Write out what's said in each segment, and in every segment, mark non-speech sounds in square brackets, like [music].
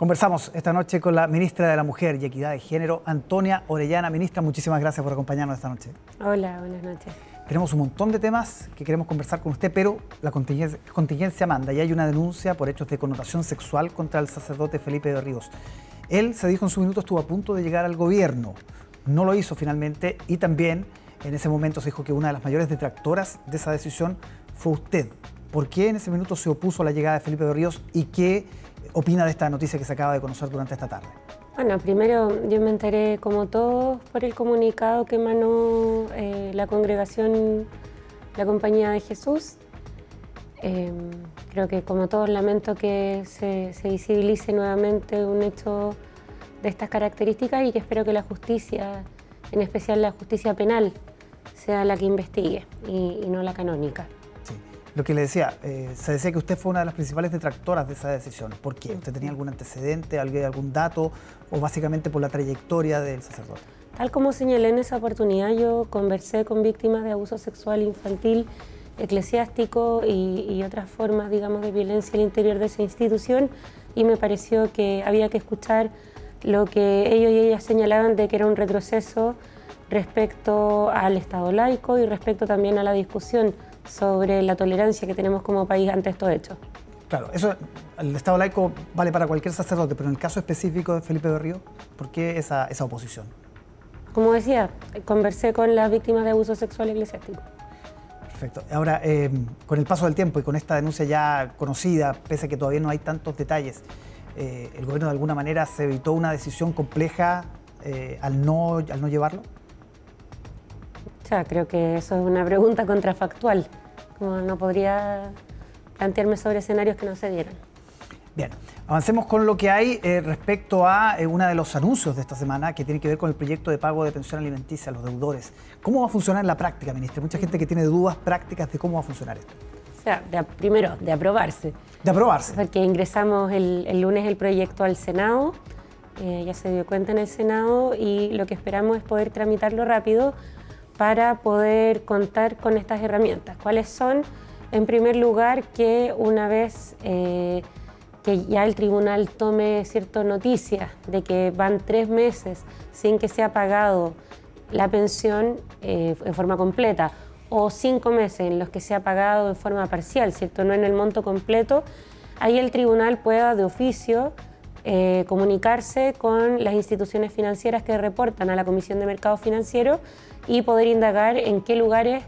Conversamos esta noche con la ministra de la Mujer y Equidad de Género, Antonia Orellana. Ministra, muchísimas gracias por acompañarnos esta noche. Hola, buenas noches. Tenemos un montón de temas que queremos conversar con usted, pero la contingencia, manda y hay una denuncia por hechos de connotación sexual contra el sacerdote Felipe de Ríos. Él, se dijo en su minuto, estuvo a punto de llegar al gobierno. No lo hizo finalmente y también en ese momento se dijo que una de las mayores detractoras de esa decisión fue usted. ¿Por qué en ese minuto se opuso a la llegada de Felipe de Ríos y qué opina de esta noticia que se acaba de conocer durante esta tarde? Bueno, primero yo me enteré como todos por el comunicado que emanó eh, la congregación, la Compañía de Jesús. Em, creo que como todos lamento que se, se, visibilice nuevamente un hecho de estas características y que espero que la justicia, en especial la justicia penal, sea la que investigue y no la canónica. Lo que le decía, eh, se decía que usted fue una de las principales detractoras de esa decisión. ¿Por qué? ¿Usted tenía algún antecedente, algún dato o básicamente por la trayectoria del sacerdote? Tal como señalé en esa oportunidad, yo conversé con víctimas de abuso sexual infantil, eclesiástico y, otras formas, digamos, de violencia al interior de esa institución y me pareció que había que escuchar lo que ellos y ellas señalaban de que era un retroceso respecto al Estado laico y respecto también a la discusión sobre la tolerancia que tenemos como país ante estos hechos. Claro, eso, el Estado laico vale para cualquier sacerdote, pero en el caso específico de Felipe Berrío, ¿por qué esa, esa oposición? Como decía, conversé con las víctimas de abuso sexual eclesiástico. Perfecto. Ahora, eh, con el paso del tiempo y con esta denuncia ya conocida, pese a que todavía no hay tantos detalles, eh, ¿el gobierno de alguna manera se evitó una decisión compleja eh, al, no, al no llevarlo? Creo que eso es una pregunta contrafactual. Como no podría plantearme sobre escenarios que no se dieran. Bien, avancemos con lo que hay eh, respecto a eh, uno de los anuncios de esta semana que tiene que ver con el proyecto de pago de pensión alimenticia a los deudores. ¿Cómo va a funcionar en la práctica, ministra? Mucha gente que tiene dudas prácticas de cómo va a funcionar esto. O sea, primero, de aprobarse. De aprobarse. Porque ingresamos el, lunes el proyecto al Senado, eh, ya se dio cuenta en el Senado y lo que esperamos es poder tramitarlo rápido para poder contar con estas herramientas. ¿Cuáles son? En primer lugar, que una vez eh, que ya el tribunal tome cierta noticia de que van tres meses sin que sea pagado la pensión eh, en forma completa o cinco meses en los que se ha pagado en forma parcial, ¿cierto? no en el monto completo, ahí el tribunal pueda de oficio eh, comunicarse con las instituciones financieras que reportan a la Comisión de Mercado Financiero y poder indagar en qué lugares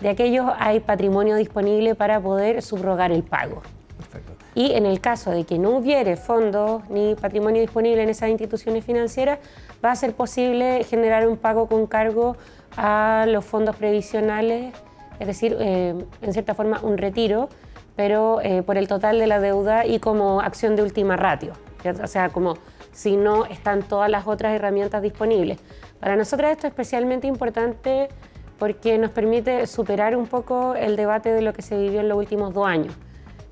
de aquellos hay patrimonio disponible para poder subrogar el pago. Y en el caso de que no hubiere fondos ni patrimonio disponible en esas instituciones financieras, va a ser posible generar un pago con cargo a los fondos previsionales, es decir, eh, en cierta forma un retiro, pero eh, por el total de la deuda y como acción de última ratio o sea, como si no están todas las otras herramientas disponibles. Para nosotros esto es especialmente importante porque nos permite superar un poco el debate de lo que se vivió en los últimos dos años.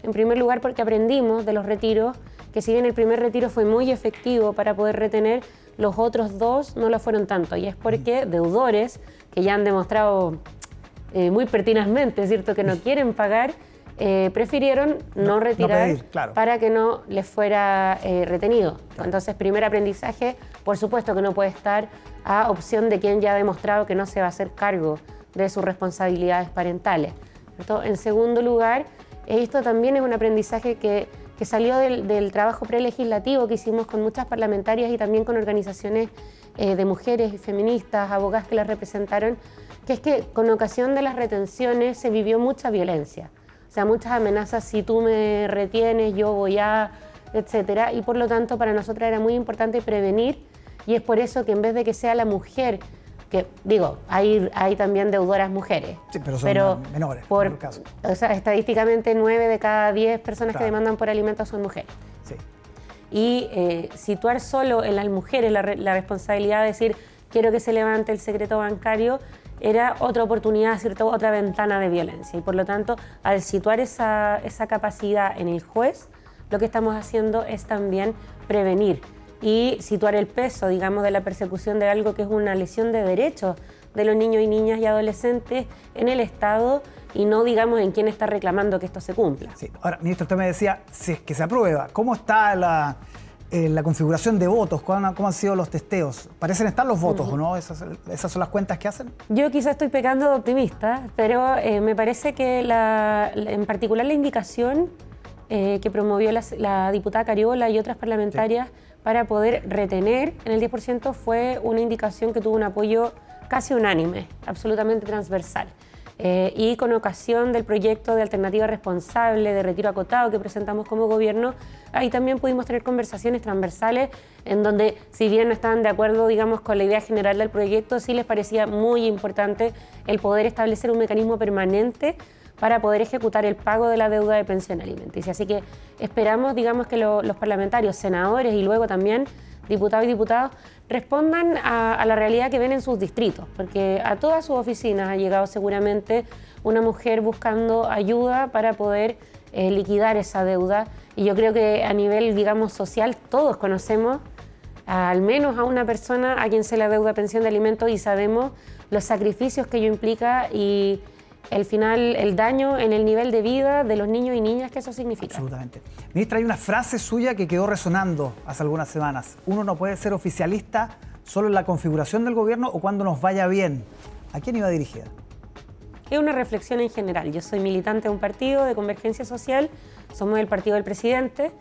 En primer lugar porque aprendimos de los retiros que si bien el primer retiro fue muy efectivo para poder retener, los otros dos no lo fueron tanto. Y es porque deudores que ya han demostrado eh, muy pertinazmente, ¿cierto?, que no [laughs] quieren pagar, eh, prefirieron no, retirar para que no les fuera eh, retenido. Entonces, primer aprendizaje, por supuesto que no puede estar a opción de quien ya ha demostrado que no se va a hacer cargo de sus responsabilidades parentales. En segundo lugar, esto también es un aprendizaje que, salió del, trabajo prelegislativo que hicimos con muchas parlamentarias y también con organizaciones eh, de mujeres y feministas, abogadas que las representaron, que es que con ocasión de las retenciones se vivió mucha violencia. O sea, muchas amenazas, si tú me retienes, yo voy a, etcétera. Y por lo tanto, para nosotros era muy importante prevenir y es por eso que en vez de que sea la mujer, que digo, hay, hay también deudoras mujeres. Sí, pero son menores, por, el caso. O sea, estadísticamente 9 de cada 10 personas que demandan por alimentos son mujeres. Sí. Y eh, situar solo en las mujeres la, la responsabilidad de decir, quiero que se levante el secreto bancario, era otra oportunidad, ¿cierto? otra ventana de violencia. Y por lo tanto, al situar esa, esa capacidad en el juez, lo que estamos haciendo es también prevenir y situar el peso, digamos, de la persecución de algo que es una lesión de derechos de los niños y niñas y adolescentes en el Estado y no, digamos, en quién está reclamando que esto se cumpla. Sí. Ahora, ministro, usted me decía, si es que se aprueba, ¿cómo está la eh, la configuración de votos, ¿cómo, han sido los testeos? Parecen estar los votos, ¿o no? ¿Esas, son las cuentas que hacen? Yo quizás estoy pecando de optimista, pero eh, me parece que en particular la indicación eh, que promovió la, diputada Cariola y otras parlamentarias para poder retener en el 10% fue una indicación que tuvo un apoyo casi unánime, absolutamente transversal. Eh, y con ocasión del proyecto de alternativa responsable de retiro acotado que presentamos como gobierno, ahí también pudimos tener conversaciones transversales en donde, si bien no estaban de acuerdo, digamos, con la idea general del proyecto, sí les parecía muy importante el poder establecer un mecanismo permanente para poder ejecutar el pago de la deuda de pensión alimenticia. Así que esperamos, digamos, que los parlamentarios, senadores y luego también diputados y diputados respondan a, la realidad que ven en sus distritos, porque a todas sus oficinas ha llegado seguramente una mujer buscando ayuda para poder eh, liquidar esa deuda. Y yo creo que a nivel, digamos, social, todos conocemos al menos a una persona a quien se le deuda pensión de alimentos y sabemos los sacrificios que ello implica y el final, el daño en el nivel de vida de los niños y niñas que eso significa. Absolutamente. Ministra, hay una frase suya que quedó resonando hace algunas semanas. Uno no puede ser oficialista solo en la configuración del gobierno o cuando nos vaya bien. ¿A quién iba dirigida? Es una reflexión en general. Yo soy militante de un partido de convergencia social, somos el partido del presidente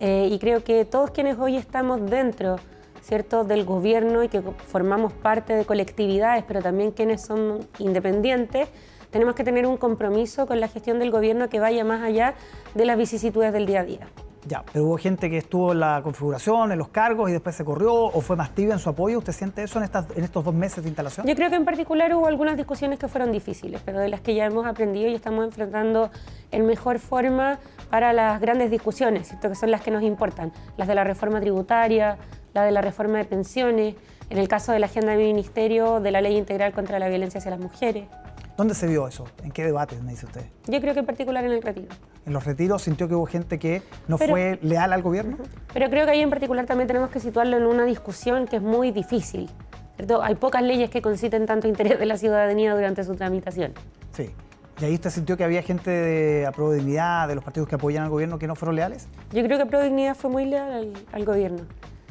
eh, y creo que todos quienes hoy estamos dentro ¿cierto? del gobierno y que formamos parte de colectividades, pero también quienes son independientes, tenemos que tener un compromiso con la gestión del gobierno que vaya más allá de las vicisitudes del día a día. Ya, pero hubo gente que estuvo en la configuración, en los cargos y después se corrió o fue más tibia en su apoyo. ¿Usted siente eso en, estas, en estos dos meses de instalación? Yo creo que en particular hubo algunas discusiones que fueron difíciles, pero de las que ya hemos aprendido y estamos enfrentando en mejor forma para las grandes discusiones, ¿cierto? que son las que nos importan, las de la reforma tributaria, la de la reforma de pensiones, en el caso de la agenda de mi ministerio, de la ley integral contra la violencia hacia las mujeres. ¿Dónde se vio eso? ¿En qué debates, me dice usted? Yo creo que en particular en el retiro. ¿En los retiros sintió que hubo gente que no fue leal al gobierno? Pero creo que ahí en particular también tenemos que situarlo en una discusión que es muy difícil. Hay pocas leyes que conciten tanto interés de la ciudadanía durante su tramitación. Sí. ¿Y ahí usted sintió que había gente de de los partidos que apoyan al gobierno, que no fueron leales? Yo creo que Aprodignidad fue muy leal al, gobierno.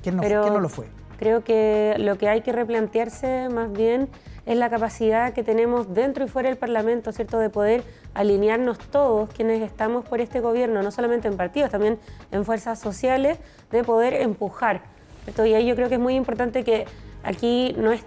¿Quién no, ¿Quién no lo fue? Creo que lo que hay que replantearse más bien es la capacidad que tenemos dentro y fuera del Parlamento, ¿cierto?, de poder alinearnos todos quienes estamos por este gobierno, no solamente en partidos, también en fuerzas sociales, de poder empujar. Y ahí yo creo que es muy importante que aquí no es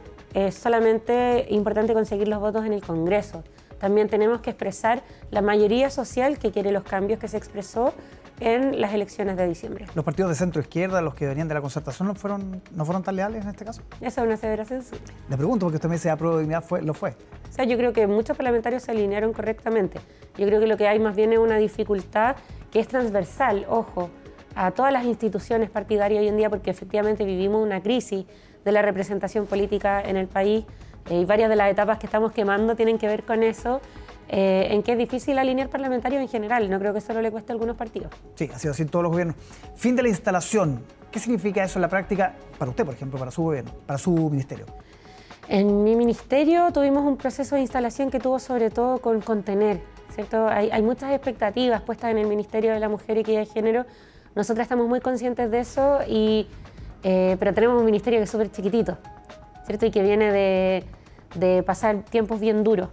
solamente importante conseguir los votos en el Congreso, también tenemos que expresar la mayoría social que quiere los cambios que se expresó en las elecciones de diciembre. ¿Los partidos de centro izquierda, los que venían de la concertación, no fueron, no fueron tan leales en este caso? Esa es una aseveración, sí. Le pregunto, porque usted me dice, apruebo dignidad, fue, lo fue. O sea, yo creo que muchos parlamentarios se alinearon correctamente. Yo creo que lo que hay más bien es una dificultad que es transversal, ojo, a todas las instituciones partidarias hoy en día, porque efectivamente vivimos una crisis de la representación política en el país eh, y varias de las etapas que estamos quemando tienen que ver con eso eh, en que es difícil alinear parlamentarios en general. No creo que solo le cueste a algunos partidos. Sí, ha sido así en todos los gobiernos. Fin de la instalación. ¿Qué significa eso en la práctica para usted, por ejemplo, para su gobierno, para su ministerio? En mi ministerio tuvimos un proceso de instalación que tuvo sobre todo con contener, ¿cierto? Hay, muchas expectativas puestas en el Ministerio de la Mujer y Equidad de Género. Nosotras estamos muy conscientes de eso, y, eh, pero tenemos un ministerio que es súper chiquitito, ¿cierto? Y que viene de, de pasar tiempos bien duros.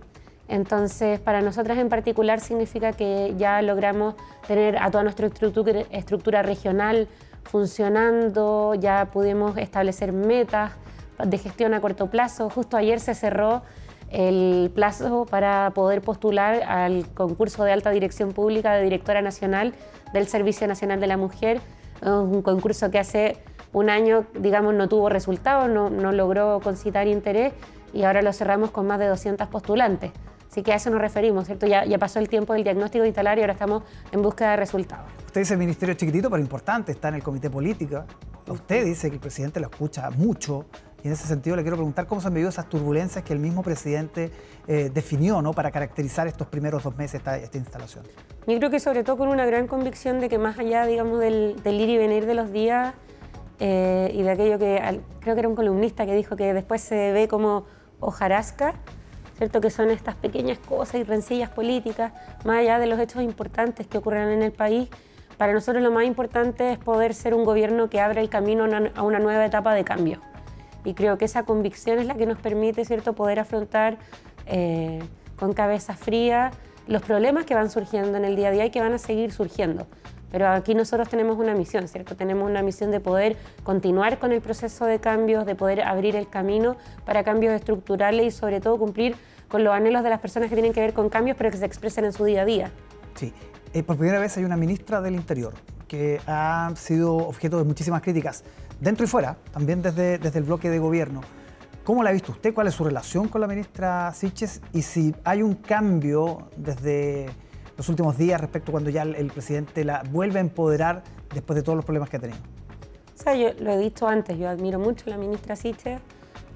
Entonces, para nosotras en particular significa que ya logramos tener a toda nuestra estructura, regional funcionando, ya pudimos establecer metas de gestión a corto plazo. Justo ayer se cerró el plazo para poder postular al concurso de alta dirección pública de directora nacional del Servicio Nacional de la Mujer, un concurso que hace un año, digamos, no tuvo resultados, no, no logró concitar interés y ahora lo cerramos con más de 200 postulantes. Así que a eso nos referimos, ¿cierto? Ya, ya pasó el tiempo del diagnóstico de instalar y ahora estamos en búsqueda de resultados. Usted dice el ministerio chiquitito, pero importante, está en el comité político. Usted dice que el presidente lo escucha mucho y en ese sentido le quiero preguntar cómo se han vivido esas turbulencias que el mismo presidente eh, definió ¿no? para caracterizar estos primeros dos meses esta, esta instalación. Yo creo que sobre todo con una gran convicción de que más allá, digamos, del, ir y venir de los días eh, y de aquello que creo que era un columnista que dijo que después se ve como hojarasca, ¿cierto? que son estas pequeñas cosas y rencillas políticas, más allá de los hechos importantes que ocurren en el país, para nosotros lo más importante es poder ser un gobierno que abra el camino a una nueva etapa de cambio. Y creo que esa convicción es la que nos permite ¿cierto? poder afrontar eh, con cabeza fría los problemas que van surgiendo en el día a día y que van a seguir surgiendo. Pero aquí nosotros tenemos una misión, ¿cierto? Tenemos una misión de poder continuar con el proceso de cambios, de poder abrir el camino para cambios estructurales y sobre todo cumplir con los anhelos de las personas que tienen que ver con cambios, pero que se expresen en su día a día. Sí, eh, por primera vez hay una ministra del Interior que ha sido objeto de muchísimas críticas, dentro y fuera, también desde, desde el bloque de gobierno. ¿Cómo la ha visto usted? ¿Cuál es su relación con la ministra Siches? Y si hay un cambio desde los últimos días respecto a cuando ya el, presidente la vuelve a empoderar después de todos los problemas que ha tenido. O sea, yo lo he dicho antes, yo admiro mucho a la ministra Siches.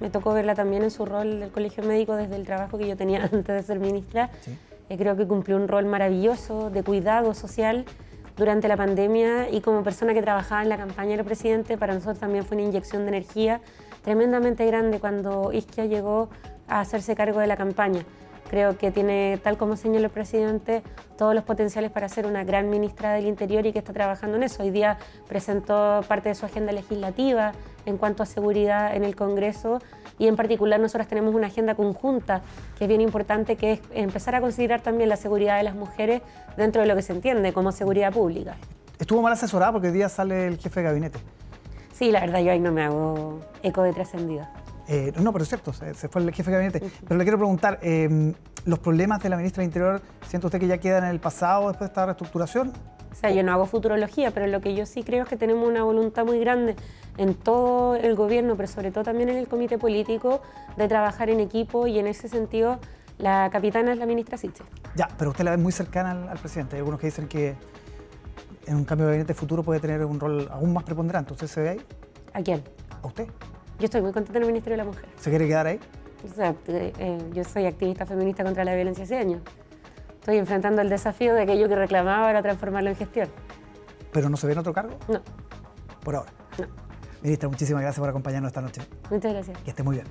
Me tocó verla también en su rol del colegio médico desde el trabajo que yo tenía [laughs] antes de ser ministra. Eh, creo que cumplió un rol maravilloso de cuidado social durante la pandemia y como persona que trabajaba en la campaña del presidente, para nosotros también fue una inyección de energía tremendamente grande cuando Isquia llegó a hacerse cargo de la campaña. Creo que tiene, tal como señaló el presidente, todos los potenciales para ser una gran ministra del Interior y que está trabajando en eso. Hoy día presentó parte de su agenda legislativa en cuanto a seguridad en el Congreso y en particular nosotros tenemos una agenda conjunta que es bien importante, que es empezar a considerar también la seguridad de las mujeres dentro de lo que se entiende como seguridad pública. Estuvo mal asesorada porque hoy día sale el jefe de gabinete. Sí, la verdad yo ahí no me hago eco de trascendida. Eh, no, pero es cierto, se, fue el jefe de gabinete. Pero le quiero preguntar, em, ¿los problemas de la ministra del Interior, siente usted que ya quedan en el pasado después de esta reestructuración? O sea, yo no hago futurología, pero lo que yo sí creo es que tenemos una voluntad muy grande en todo el gobierno, pero sobre todo también en el comité político, de trabajar en equipo y en ese sentido la capitana es la ministra Siche. Ya, pero usted la ve muy cercana al, presidente. Hay algunos que dicen que en un cambio de gabinete futuro puede tener un rol aún más preponderante. ¿Usted se ve ahí? ¿A quién? ¿A usted? Yo estoy muy contenta en el Ministerio de la Mujer. ¿Se quiere quedar ahí? O sea, eh, eh, yo soy activista feminista contra la violencia hace años. Estoy enfrentando el desafío de aquello que reclamaba para transformarlo en gestión. ¿Pero no se ve en otro cargo? No. Por ahora. No. Ministra, muchísimas gracias por acompañarnos esta noche. Muchas gracias. Que esté muy bien.